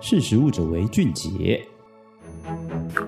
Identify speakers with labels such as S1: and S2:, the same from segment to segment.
S1: 识时务者为俊杰。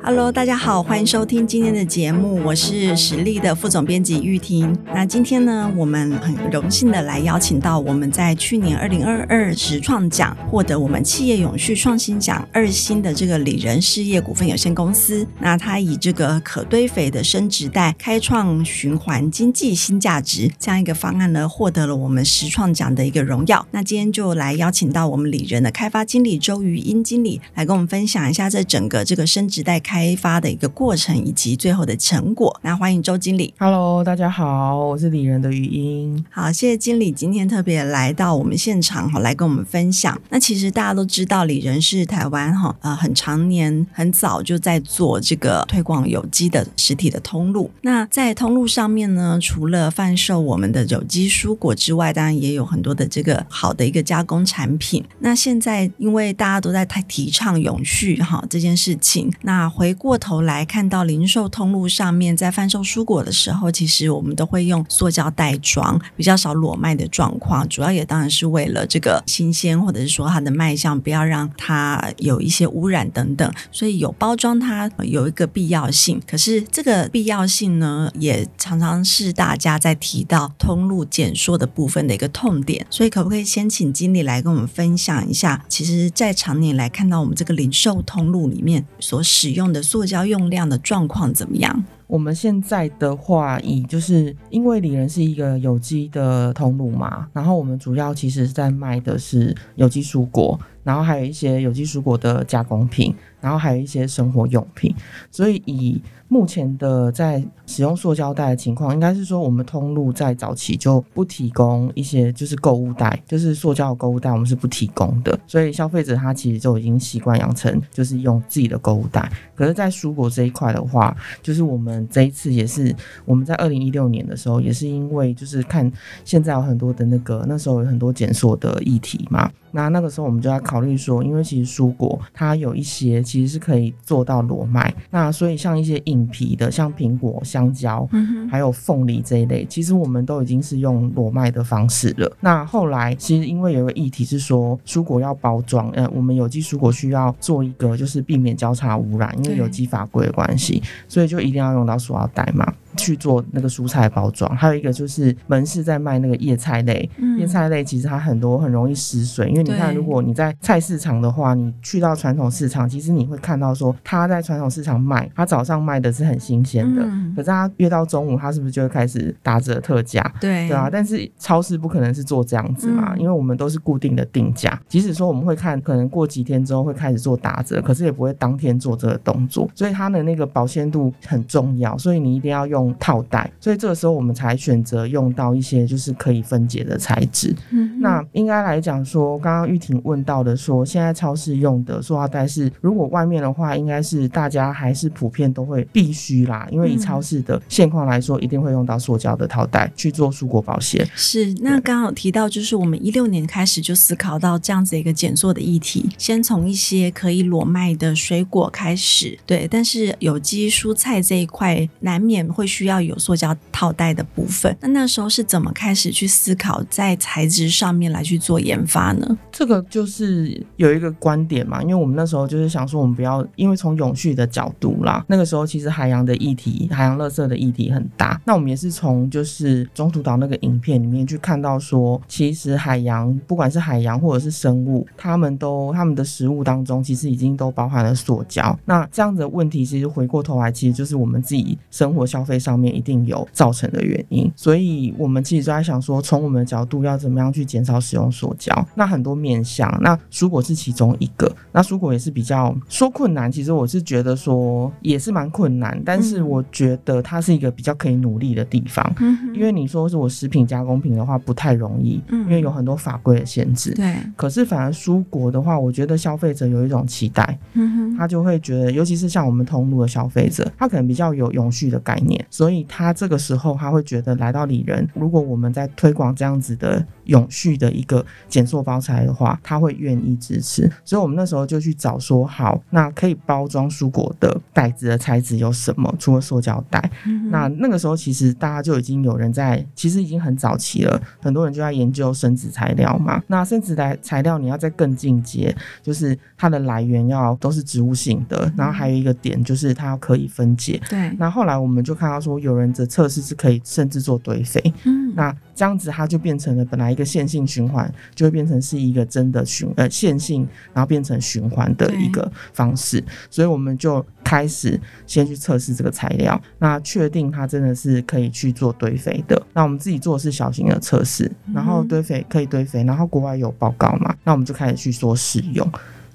S2: Hello，大家好，欢迎收听今天的节目，我是实力的副总编辑玉婷。那今天呢，我们很荣幸的来邀请到我们在去年二零二二实创奖获得我们企业永续创新奖二星的这个里仁事业股份有限公司。那它以这个可堆肥的生质袋开创循环经济新价值这样一个方案呢，获得了我们实创奖的一个荣耀。那今天就来邀请到我们里仁的开发经理周瑜英经理来跟我们分享一下这整个这个生质袋开。发的一个过程以及最后的成果。那欢迎周经理。
S3: Hello，大家好，我是李仁的语音。
S2: 好，谢谢经理今天特别来到我们现场哈，来跟我们分享。那其实大家都知道，李仁是台湾哈呃很常年很早就在做这个推广有机的实体的通路。那在通路上面呢，除了贩售我们的有机蔬果之外，当然也有很多的这个好的一个加工产品。那现在因为大家都在提倡永续哈这件事情，那回。过头来看到零售通路上面在贩售蔬果的时候，其实我们都会用塑胶袋装，比较少裸卖的状况。主要也当然是为了这个新鲜，或者是说它的卖相不要让它有一些污染等等。所以有包装它有一个必要性，可是这个必要性呢，也常常是大家在提到通路减缩的部分的一个痛点。所以可不可以先请经理来跟我们分享一下？其实，在常年来看到我们这个零售通路里面所使用的。塑胶用量的状况怎么样？
S3: 我们现在的话，以就是因为里仁是一个有机的通路嘛，然后我们主要其实是在卖的是有机蔬果，然后还有一些有机蔬果的加工品，然后还有一些生活用品，所以以目前的在使用塑胶袋的情况，应该是说我们通路在早期就不提供一些就是购物袋，就是塑胶的购物袋，我们是不提供的。所以消费者他其实就已经习惯养成就是用自己的购物袋。可是，在蔬果这一块的话，就是我们这一次也是我们在二零一六年的时候，也是因为就是看现在有很多的那个那时候有很多减塑的议题嘛，那那个时候我们就在考虑说，因为其实蔬果它有一些其实是可以做到裸卖，那所以像一些硬皮的，像苹果、香蕉，还有凤梨这一类，其实我们都已经是用裸卖的方式了。那后来其实因为有个议题是说，蔬果要包装，呃，我们有机蔬果需要做一个就是避免交叉污染，因为有机法规的关系，所以就一定要用到塑料袋嘛。去做那个蔬菜包装，还有一个就是门市在卖那个叶菜类，叶、嗯、菜类其实它很多很容易失水，因为你看，如果你在菜市场的话，你去到传统市场，其实你会看到说，他在传统市场卖，他早上卖的是很新鲜的，嗯、可是他越到中午，他是不是就会开始打折特价？
S2: 对，
S3: 对啊。但是超市不可能是做这样子嘛，嗯、因为我们都是固定的定价，即使说我们会看，可能过几天之后会开始做打折，可是也不会当天做这个动作，所以它的那个保鲜度很重要，所以你一定要用套袋，所以这个时候我们才选择用到一些就是可以分解的材质。嗯，那应该来讲说，刚刚玉婷问到的说，现在超市用的塑料袋是，如果外面的话，应该是大家还是普遍都会必须啦，因为以超市的现况来说，一定会用到塑胶的套袋去做蔬果保鲜。
S2: 是，那刚好提到就是我们一六年开始就思考到这样子一个减塑的议题，先从一些可以裸卖的水果开始，对，但是有机蔬菜这一块难免会需需要有塑胶套袋的部分，那那时候是怎么开始去思考在材质上面来去做研发呢？
S3: 这个就是有一个观点嘛，因为我们那时候就是想说，我们不要因为从永续的角度啦，那个时候其实海洋的议题、海洋垃圾的议题很大。那我们也是从就是中途岛那个影片里面去看到说，其实海洋不管是海洋或者是生物，他们都他们的食物当中其实已经都包含了塑胶。那这样子的问题，其实回过头来，其实就是我们自己生活消费上面一定有造成的原因，所以我们其实就在想说，从我们的角度要怎么样去减少使用塑胶。那很多面向，那蔬果是其中一个。那蔬果也是比较说困难，其实我是觉得说也是蛮困难，但是我觉得它是一个比较可以努力的地方。嗯，因为你说是我食品加工品的话不太容易，嗯，因为有很多法规的限制。对。可是反而蔬果的话，我觉得消费者有一种期待，嗯哼，他就会觉得，尤其是像我们通路的消费者，他可能比较有永续的概念。所以他这个时候他会觉得来到里仁，如果我们在推广这样子的永续的一个减塑包材的话，他会愿意支持。所以我们那时候就去找说，好，那可以包装蔬果的袋子的材质有什么？除了塑胶袋，嗯、那那个时候其实大家就已经有人在，其实已经很早期了，很多人就在研究生质材料嘛。那生质材材料你要再更进阶，就是它的来源要都是植物性的，嗯、然后还有一个点就是它要可以分解。
S2: 对。
S3: 那后来我们就看到说，有人的测试是可以甚至做堆肥。嗯。那这样子它就变成了本来一个线性循环，就会变成是一个真的循呃线性，然后变成循环的一个方式。所以我们就开始先去测试这个材料，那确定它真的是可以去做堆肥的。那我们自己做的是小型的测试，然后堆肥可以堆肥，然后国外有报告嘛，那我们就开始去说使用。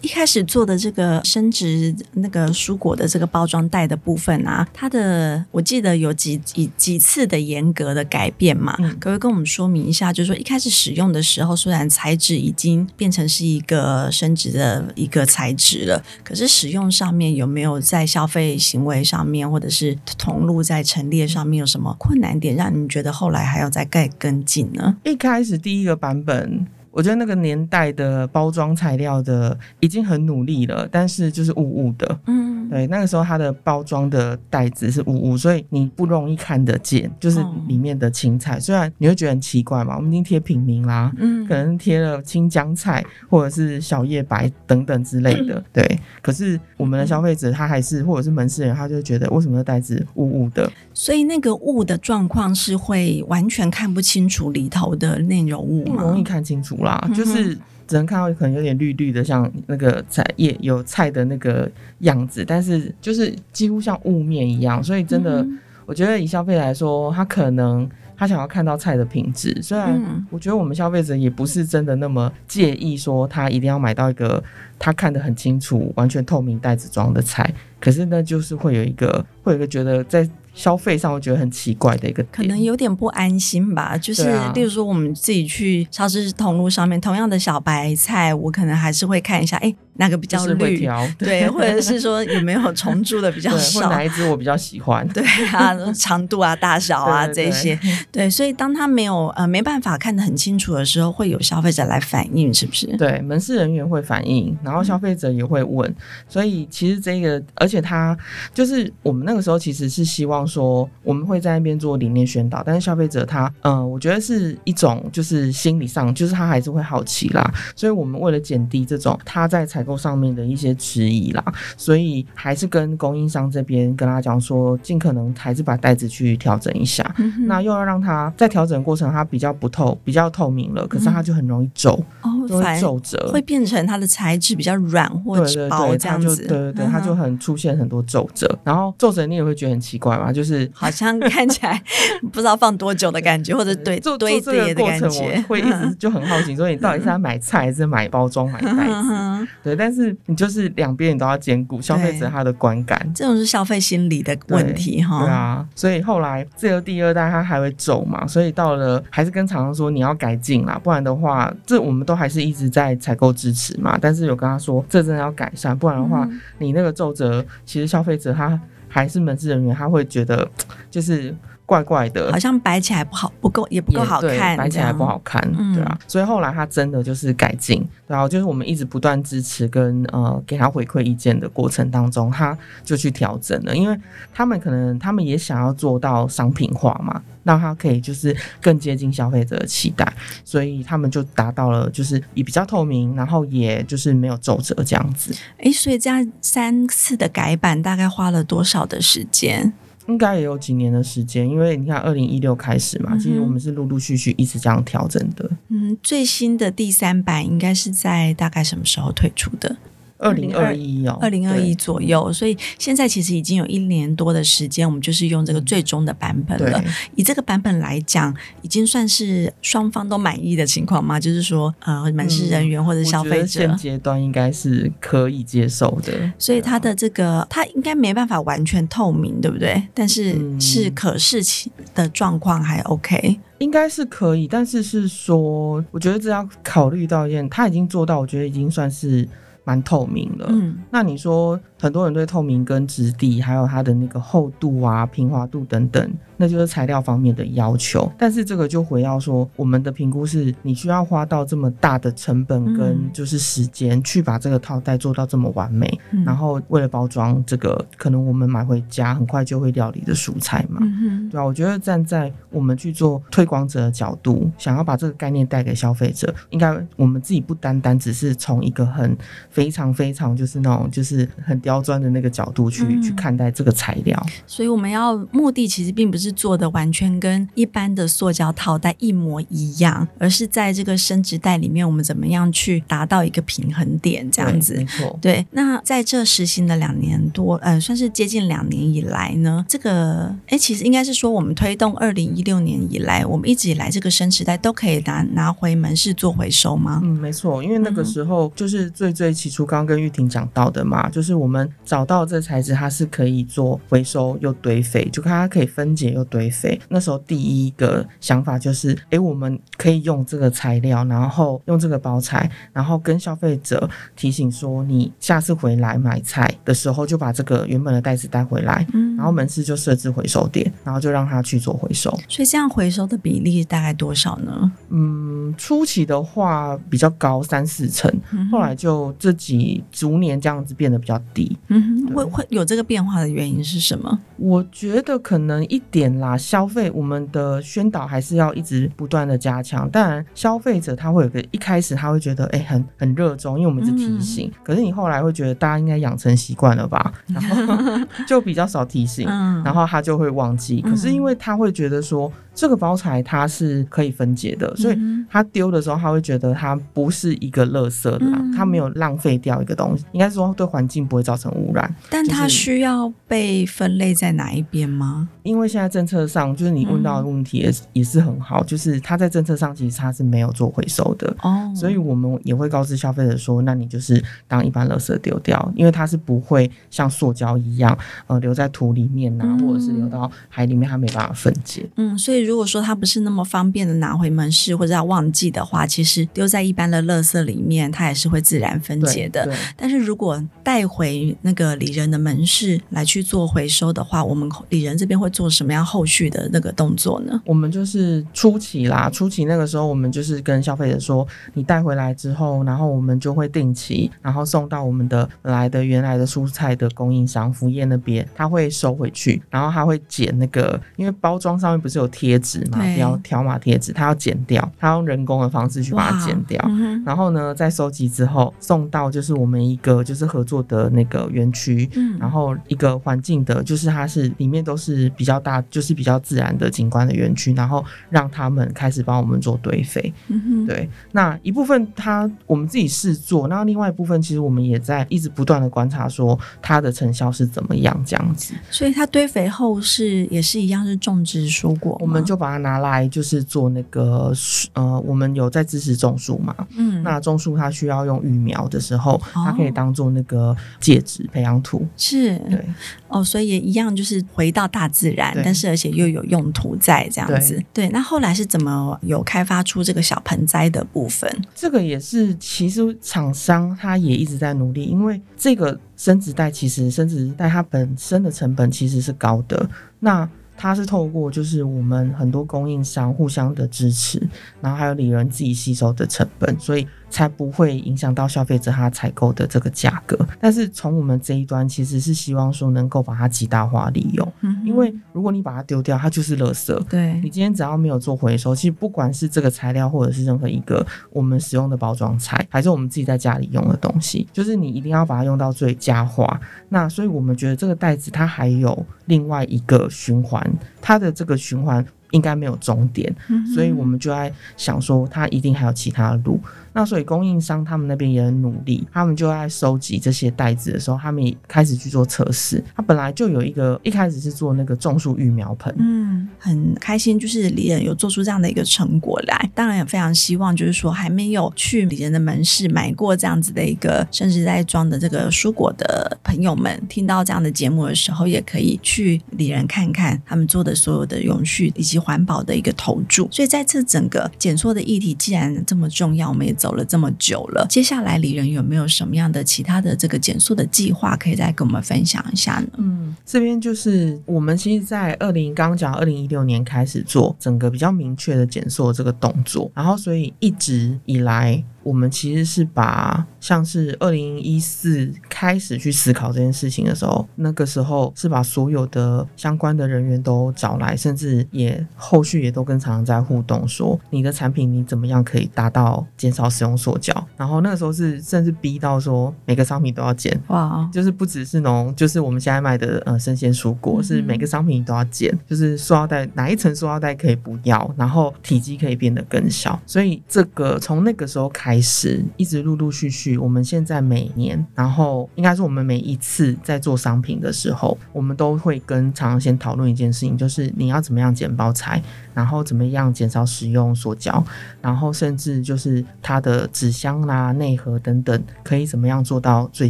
S2: 一开始做的这个生质那个蔬果的这个包装袋的部分啊，它的我记得有几几几次的严格的改变嘛，嗯、可不可以跟我们说明一下？就是说一开始使用的时候，虽然材质已经变成是一个生质的一个材质了，可是使用上面有没有在消费行为上面，或者是同路在陈列上面有什么困难点，让你们觉得后来还要再盖跟进呢？
S3: 一开始第一个版本。我觉得那个年代的包装材料的已经很努力了，但是就是雾雾的。嗯，对，那个时候它的包装的袋子是雾雾，所以你不容易看得见，就是里面的青菜。哦、虽然你会觉得很奇怪嘛，我们已经贴品名啦，嗯，可能贴了青江菜或者是小叶白等等之类的，对。可是我们的消费者他还是或者是门市人，他就觉得为什么袋子雾雾的？
S2: 所以那个雾的状况是会完全看不清楚里头的内容物吗？
S3: 不容易看清楚。啦，就是只能看到可能有点绿绿的，像那个菜叶有菜的那个样子，但是就是几乎像雾面一样，所以真的，我觉得以消费来说，他可能他想要看到菜的品质，虽然我觉得我们消费者也不是真的那么介意说他一定要买到一个他看得很清楚、完全透明袋子装的菜，可是呢，就是会有一个会有一个觉得在。消费上我觉得很奇怪的一个，
S2: 可能有点不安心吧。就是，啊、例如说我们自己去超市同路上面，同样的小白菜，我可能还是会看一下，哎、欸。哪个比较绿？对，或者是说有没有虫蛀的比较少？
S3: 哪一只我比较喜欢？
S2: 对啊，长度啊、大小啊这些，对，所以当他没有呃没办法看得很清楚的时候，会有消费者来反映，是不是？
S3: 对，门市人员会反映，然后消费者也会问，嗯、所以其实这个，而且他就是我们那个时候其实是希望说，我们会在那边做理念宣导，但是消费者他嗯、呃，我觉得是一种就是心理上，就是他还是会好奇啦，所以我们为了减低这种他在采购上面的一些迟疑啦，所以还是跟供应商这边跟他讲说，尽可能还是把袋子去调整一下。嗯、那又要让他在调整过程，他比较不透，比较透明了，可是他就很容易皱，哦，就会皱褶，
S2: 会变成它的材质比较软或者薄这样子。
S3: 对对对，它就很出现很多皱褶，然后皱褶你也会觉得很奇怪嘛，就是
S2: 好像看起来 不知道放多久的感觉，或者堆做堆叠的感觉，
S3: 会一直 就很好奇，说你到底是在买菜还是买包装买袋子？对，但是你就是两边你都要兼顾消费者他的观感，
S2: 这种是消费心理的问题哈。
S3: 对啊，所以后来这个第二代它还会走嘛，所以到了还是跟厂商说你要改进啦，不然的话，这我们都还是一直在采购支持嘛。但是有跟他说，这真的要改善，不然的话，嗯、你那个皱褶，其实消费者他还是门市人员，他会觉得就是。怪怪的，
S2: 好像摆起来不好，不够也不够好看，
S3: 摆起来不好看，对啊，嗯、所以后来他真的就是改进，然后就是我们一直不断支持跟呃给他回馈意见的过程当中，他就去调整了，因为他们可能他们也想要做到商品化嘛，让他可以就是更接近消费者的期待，所以他们就达到了就是也比较透明，然后也就是没有皱褶这样子。
S2: 哎、欸，所以这样三次的改版大概花了多少的时间？
S3: 应该也有几年的时间，因为你看，二零一六开始嘛，其实我们是陆陆续续一直这样调整的。
S2: 嗯，最新的第三版应该是在大概什么时候推出的？
S3: 二零二一哦，
S2: 二零二一左右，所以现在其实已经有一年多的时间，我们就是用这个最终的版本了。以这个版本来讲，已经算是双方都满意的情况吗？就是说，呃，门市人员或者消费者，
S3: 现阶段应该是可以接受的。
S2: 所以它的这个，它应该没办法完全透明，对不对？但是是可视情的状况还 OK，
S3: 应该是可以。但是是说，我觉得这要考虑到一件，他已经做到，我觉得已经算是。蛮透明的，嗯，那你说很多人对透明跟质地，还有它的那个厚度啊、平滑度等等。那就是材料方面的要求，但是这个就回到说，我们的评估是你需要花到这么大的成本跟就是时间去把这个套袋做到这么完美，嗯、然后为了包装这个，可能我们买回家很快就会料理的蔬菜嘛，嗯、对、啊？我觉得站在我们去做推广者的角度，想要把这个概念带给消费者，应该我们自己不单单只是从一个很非常非常就是那种就是很刁钻的那个角度去、嗯、去看待这个材料，
S2: 所以我们要目的其实并不是。做的完全跟一般的塑胶套袋一模一样，而是在这个生殖袋里面，我们怎么样去达到一个平衡点？这样子，
S3: 没错。
S2: 对，那在这实行的两年多，嗯、呃，算是接近两年以来呢，这个，哎，其实应该是说，我们推动二零一六年以来，我们一直以来这个生殖袋都可以拿拿回门市做回收吗？
S3: 嗯，没错，因为那个时候就是最最起初，刚刚跟玉婷讲到的嘛，就是我们找到这材质，它是可以做回收又堆肥，就看它可以分解。又堆肥，那时候第一个想法就是，哎，我们可以用这个材料，然后用这个包材，然后跟消费者提醒说，你下次回来买菜的时候，就把这个原本的袋子带回来，嗯，然后门市就设置回收点，然后就让他去做回收。
S2: 所以这样回收的比例大概多少呢？
S3: 嗯，初期的话比较高，三四成，后来就这几逐年这样子变得比较低。
S2: 嗯哼，会会有这个变化的原因是什么？
S3: 我觉得可能一点。啦，消费我们的宣导还是要一直不断的加强。当然，消费者他会有个一开始他会觉得哎、欸、很很热衷，因为我们是提醒。嗯、可是你后来会觉得大家应该养成习惯了吧，然 后就比较少提醒，嗯、然后他就会忘记。可是因为他会觉得说。这个包材它是可以分解的，所以他丢的时候他会觉得它不是一个垃圾的，它没有浪费掉一个东西，应该说对环境不会造成污染。
S2: 但它需要被分类在哪一边吗？
S3: 因为现在政策上，就是你问到的问题也也是很好，就是它在政策上其实它是没有做回收的哦，所以我们也会告知消费者说，那你就是当一般垃圾丢掉，因为它是不会像塑胶一样呃留在土里面呐，或者是流到海里面，它没办法分解。
S2: 嗯，所以。如果说它不是那么方便的拿回门市，或者要忘记的话，其实丢在一般的垃圾里面，它也是会自然分解的。但是如果带回那个里仁的门市来去做回收的话，我们里仁这边会做什么样后续的那个动作呢？
S3: 我们就是初期啦，初期那个时候，我们就是跟消费者说，你带回来之后，然后我们就会定期，然后送到我们的本来的原来的蔬菜的供应商福业那边，他会收回去，然后他会剪那个，因为包装上面不是有贴。纸嘛，条条码贴纸，他要剪掉，他用人工的方式去把它剪掉，嗯、然后呢，在收集之后送到就是我们一个就是合作的那个园区，嗯，然后一个环境的，就是它是里面都是比较大，就是比较自然的景观的园区，然后让他们开始帮我们做堆肥，嗯哼，对，那一部分它我们自己试做，那另外一部分其实我们也在一直不断的观察说它的成效是怎么样这样子，
S2: 所以它堆肥后是也是一样是种植蔬果，
S3: 我们就。就把它拿来，就是做那个呃，我们有在支持种树嘛，嗯，那种树它需要用育苗的时候，它可以当做那个介质培养土，
S2: 是，
S3: 对，
S2: 哦，所以也一样，就是回到大自然，但是而且又有用途在这样子，对，对。那后来是怎么有开发出这个小盆栽的部分？
S3: 这个也是，其实厂商他也一直在努力，因为这个生殖袋其实生殖袋它本身的成本其实是高的，那。它是透过就是我们很多供应商互相的支持，然后还有里仁自己吸收的成本，所以。才不会影响到消费者他采购的这个价格。但是从我们这一端，其实是希望说能够把它极大化利用。嗯，因为如果你把它丢掉，它就是垃圾。
S2: 对，
S3: 你今天只要没有做回收，其实不管是这个材料，或者是任何一个我们使用的包装材，还是我们自己在家里用的东西，就是你一定要把它用到最佳化。那所以我们觉得这个袋子它还有另外一个循环，它的这个循环应该没有终点。嗯，所以我们就在想说，它一定还有其他的路。那所以供应商他们那边也很努力，他们就在收集这些袋子的时候，他们也开始去做测试。他本来就有一个一开始是做那个种树育苗盆，
S2: 嗯，很开心，就是里仁有做出这样的一个成果来。当然也非常希望，就是说还没有去里仁的门市买过这样子的一个甚至在装的这个蔬果的朋友们，听到这样的节目的时候，也可以去里仁看看他们做的所有的永续以及环保的一个投注。所以在这整个减塑的议题既然这么重要，我们也。走了这么久了，接下来李仁有没有什么样的其他的这个减速的计划可以再跟我们分享一下呢？
S3: 嗯，这边就是我们其实，在二零刚刚讲二零一六年开始做整个比较明确的减速这个动作，然后所以一直以来。我们其实是把像是二零一四开始去思考这件事情的时候，那个时候是把所有的相关的人员都找来，甚至也后续也都跟厂商在互动，说你的产品你怎么样可以达到减少使用塑胶。然后那个时候是甚至逼到说每个商品都要减，哇，就是不只是农，就是我们现在卖的呃生鲜蔬果，是每个商品都要减，就是塑料袋哪一层塑料袋可以不要，然后体积可以变得更小。所以这个从那个时候开始。开始一直陆陆续续，我们现在每年，然后应该是我们每一次在做商品的时候，我们都会跟厂商先讨论一件事情，就是你要怎么样减包材，然后怎么样减少使用塑胶，然后甚至就是它的纸箱啦、内盒等等，可以怎么样做到最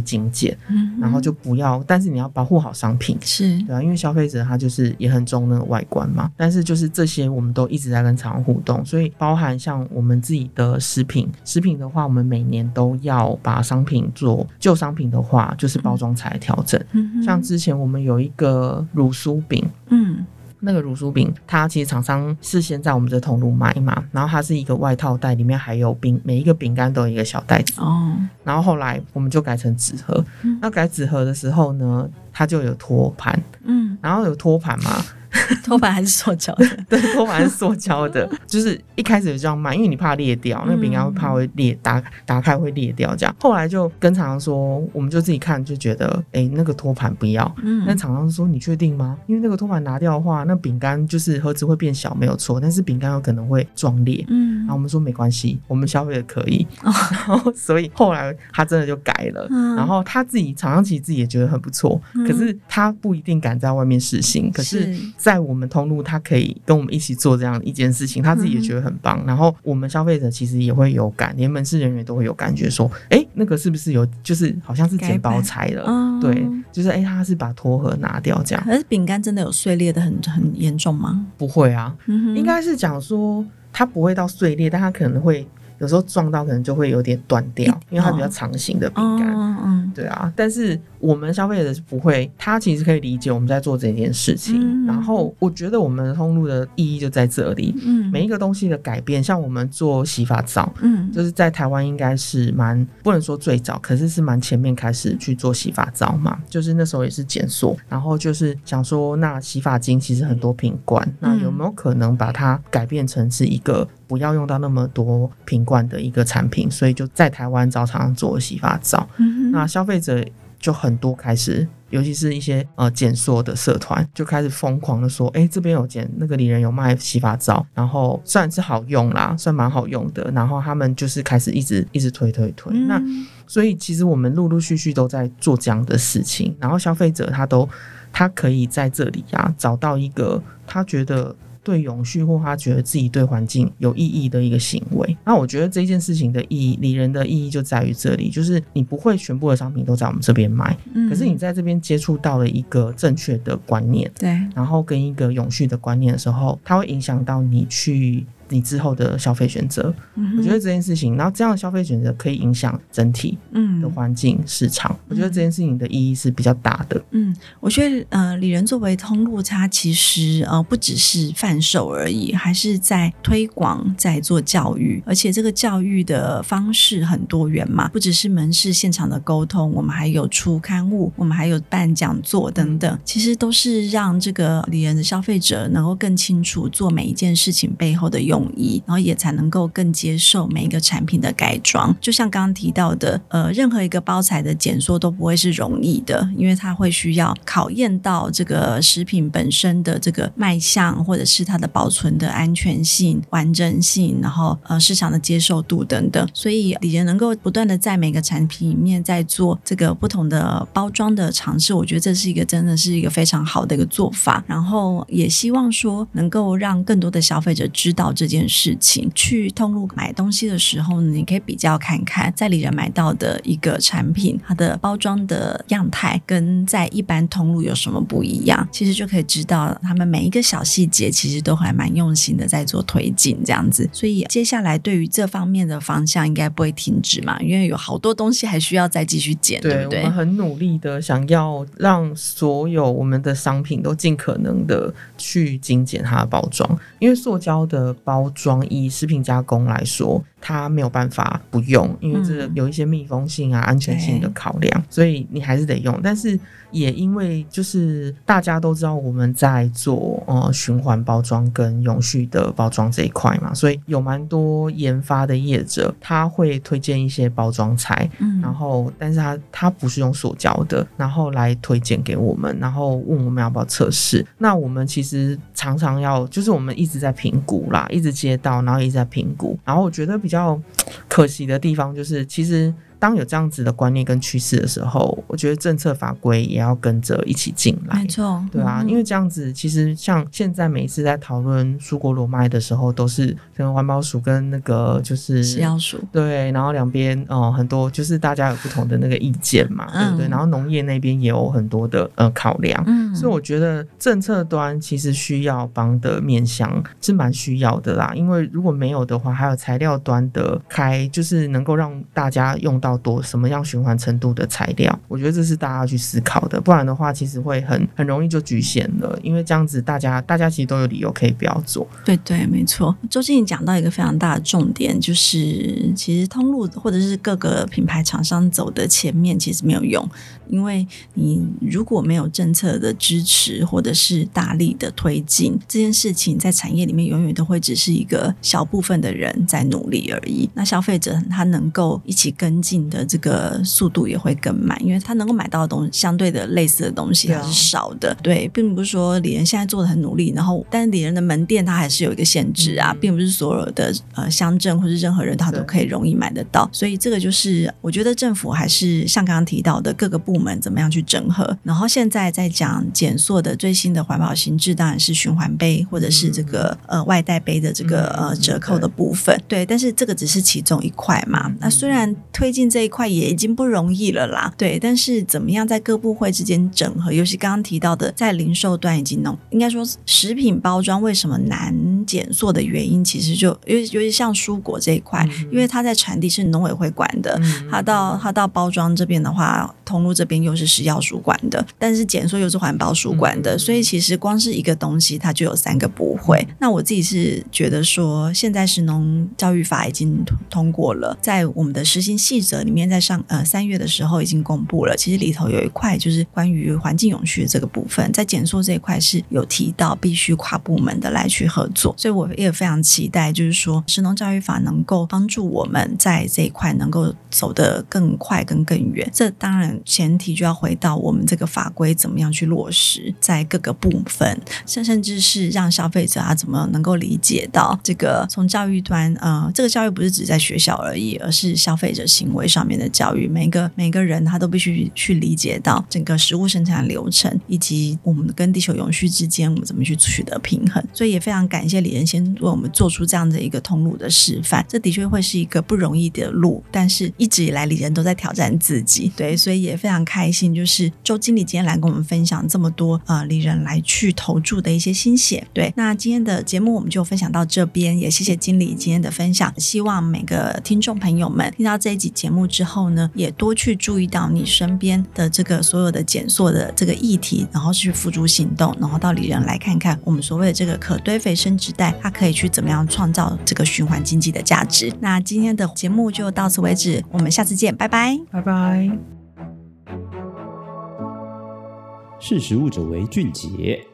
S3: 精简，嗯，然后就不要，但是你要保护好商品，
S2: 是
S3: 对啊，因为消费者他就是也很重那个外观嘛，但是就是这些我们都一直在跟厂商互动，所以包含像我们自己的食品，食品。的话，我们每年都要把商品做旧商品的话，就是包装材调整。嗯，像之前我们有一个乳酥饼，嗯，那个乳酥饼，它其实厂商事先在我们这通路买嘛，然后它是一个外套袋，里面还有饼，每一个饼干都有一个小袋子。哦，然后后来我们就改成纸盒。那改纸盒的时候呢，它就有托盘。嗯，然后有托盘嘛。
S2: 托盘还是塑胶的，
S3: 对，托盘是塑胶的，就是一开始就这样卖，因为你怕裂掉，那个饼干会怕会裂，打打开会裂掉这样。后来就跟厂商说，我们就自己看，就觉得，哎、欸，那个托盘不要。嗯，那厂商说，你确定吗？因为那个托盘拿掉的话，那饼干就是盒子会变小，没有错，但是饼干有可能会撞裂。嗯，然后我们说没关系，我们消费的可以。然后所以后来他真的就改了，然后他自己厂商其实自己也觉得很不错，可是他不一定敢在外面试行，可是。在我们通路，他可以跟我们一起做这样一件事情，他自己也觉得很棒。嗯、然后我们消费者其实也会有感，连门市人员都会有感觉，说，哎、欸，那个是不是有，就是好像是剪包拆了？哦、对，就是哎、欸，他是把托盒拿掉这样。
S2: 可是饼干真的有碎裂的很很严重吗？
S3: 不会啊，嗯、应该是讲说它不会到碎裂，但它可能会。有时候撞到可能就会有点断掉，因为它比较长形的饼干，嗯嗯，对啊。但是我们消费者是不会，他其实可以理解我们在做这件事情。嗯、然后我觉得我们通路的意义就在这里，嗯，每一个东西的改变，像我们做洗发皂，嗯，就是在台湾应该是蛮不能说最早，可是是蛮前面开始去做洗发皂嘛。就是那时候也是检索，然后就是想说，那洗发精其实很多瓶罐，那有没有可能把它改变成是一个？不要用到那么多瓶罐的一个产品，所以就在台湾找厂商做洗发皂。嗯、哼那消费者就很多开始，尤其是一些呃减塑的社团，就开始疯狂的说：“哎、欸，这边有减，那个里人有卖洗发皂，然后算是好用啦，算蛮好用的。”然后他们就是开始一直一直推推推。嗯、那所以其实我们陆陆续续都在做这样的事情，然后消费者他都他可以在这里啊找到一个他觉得。对永续或他觉得自己对环境有意义的一个行为，那我觉得这件事情的意义，理人的意义就在于这里，就是你不会全部的商品都在我们这边买，嗯，可是你在这边接触到了一个正确的观念，对，然后跟一个永续的观念的时候，它会影响到你去。你之后的消费选择，嗯、我觉得这件事情，然后这样的消费选择可以影响整体的环境市场。嗯、我觉得这件事情的意义是比较大的。
S2: 嗯，我觉得呃，里仁作为通路，它其实呃不只是贩售而已，还是在推广，在做教育，而且这个教育的方式很多元嘛，不只是门市现场的沟通，我们还有出刊物，我们还有办讲座等等，其实都是让这个里仁的消费者能够更清楚做每一件事情背后的用。统一，然后也才能够更接受每一个产品的改装。就像刚刚提到的，呃，任何一个包材的减塑都不会是容易的，因为它会需要考验到这个食品本身的这个卖相，或者是它的保存的安全性、完整性，然后呃市场的接受度等等。所以，李仁能够不断的在每个产品里面在做这个不同的包装的尝试，我觉得这是一个真的是一个非常好的一个做法。然后也希望说能够让更多的消费者知道这。这件事情。去通路买东西的时候呢，你可以比较看看，在里人买到的一个产品，它的包装的样态跟在一般通路有什么不一样，其实就可以知道他们每一个小细节其实都还蛮用心的在做推进这样子。所以接下来对于这方面的方向应该不会停止嘛，因为有好多东西还需要再继续减，对，对不对？
S3: 我们很努力的想要让所有我们的商品都尽可能的去精简它的包装，因为塑胶的包包装以食品加工来说，它没有办法不用，因为这有一些密封性啊、安全性的考量，所以你还是得用。但是也因为就是大家都知道我们在做呃循环包装跟永续的包装这一块嘛，所以有蛮多研发的业者他会推荐一些包装材，嗯，然后但是他他不是用塑胶的，然后来推荐给我们，然后问我们要不要测试。那我们其实常常要就是我们一直在评估啦，一直接到，然后一直在评估。然后我觉得比较较可惜的地方就是其实。当有这样子的观念跟趋势的时候，我觉得政策法规也要跟着一起进来。
S2: 没错，
S3: 对啊，嗯、因为这样子其实像现在每一次在讨论蔬果裸卖的时候，都是跟环保署跟那个就是
S2: 食药署
S3: 对，然后两边哦很多就是大家有不同的那个意见嘛，嗯、对不对？然后农业那边也有很多的呃考量，嗯，所以我觉得政策端其实需要帮的面向是蛮需要的啦，因为如果没有的话，还有材料端的开，就是能够让大家用到。多什么样循环程度的材料？我觉得这是大家要去思考的，不然的话，其实会很很容易就局限了。因为这样子，大家大家其实都有理由可以不要做。
S2: 对对，没错。周经理讲到一个非常大的重点，就是其实通路或者是各个品牌厂商走的前面其实没有用，因为你如果没有政策的支持或者是大力的推进这件事情，在产业里面永远都会只是一个小部分的人在努力而已。那消费者他能够一起跟进。的这个速度也会更慢，因为他能够买到的东西相对的类似的东西还是少的。对，对，并不是说李仁现在做的很努力，然后但是李仁的门店它还是有一个限制啊，并不是所有的呃乡镇或是任何人他都可以容易买得到。所以这个就是我觉得政府还是像刚刚提到的各个部门怎么样去整合。然后现在在讲减塑的最新的环保新制，当然是循环杯或者是这个呃外带杯的这个呃折扣的部分。对，但是这个只是其中一块嘛。那虽然推进。这一块也已经不容易了啦，对。但是怎么样在各部会之间整合？尤其刚刚提到的，在零售端已经弄，应该说食品包装为什么难减塑的原因，其实就尤其尤其像蔬果这一块，嗯、因为它在产地是农委会管的，嗯、它到它到包装这边的话，通路这边又是食药署管的，但是减塑又是环保署管的，嗯、所以其实光是一个东西，它就有三个部会。嗯、那我自己是觉得说，现在食农教育法已经通过了，在我们的实行细则。里面在上呃三月的时候已经公布了，其实里头有一块就是关于环境永续的这个部分，在减塑这一块是有提到必须跨部门的来去合作，所以我也非常期待，就是说食农教育法能够帮助我们在这一块能够走得更快跟更远。这当然前提就要回到我们这个法规怎么样去落实在各个部分，甚甚至是让消费者啊怎么能够理解到这个从教育端呃这个教育不是只在学校而已，而是消费者行为。上面的教育，每个每个人他都必须去理解到整个食物生产流程，以及我们跟地球永续之间，我们怎么去取得平衡。所以也非常感谢李仁先为我们做出这样的一个通路的示范。这的确会是一个不容易的路，但是一直以来李仁都在挑战自己。对，所以也非常开心，就是周经理今天来跟我们分享这么多呃李仁来去投注的一些心血。对，那今天的节目我们就分享到这边，也谢谢经理今天的分享。希望每个听众朋友们听到这一集节目。之后呢，也多去注意到你身边的这个所有的减塑的这个议题，然后去付诸行动，然后到里人来看看我们所谓的这个可堆肥生殖袋，它可以去怎么样创造这个循环经济的价值。那今天的节目就到此为止，我们下次见，拜拜，
S3: 拜拜。
S1: 识时务者为俊杰。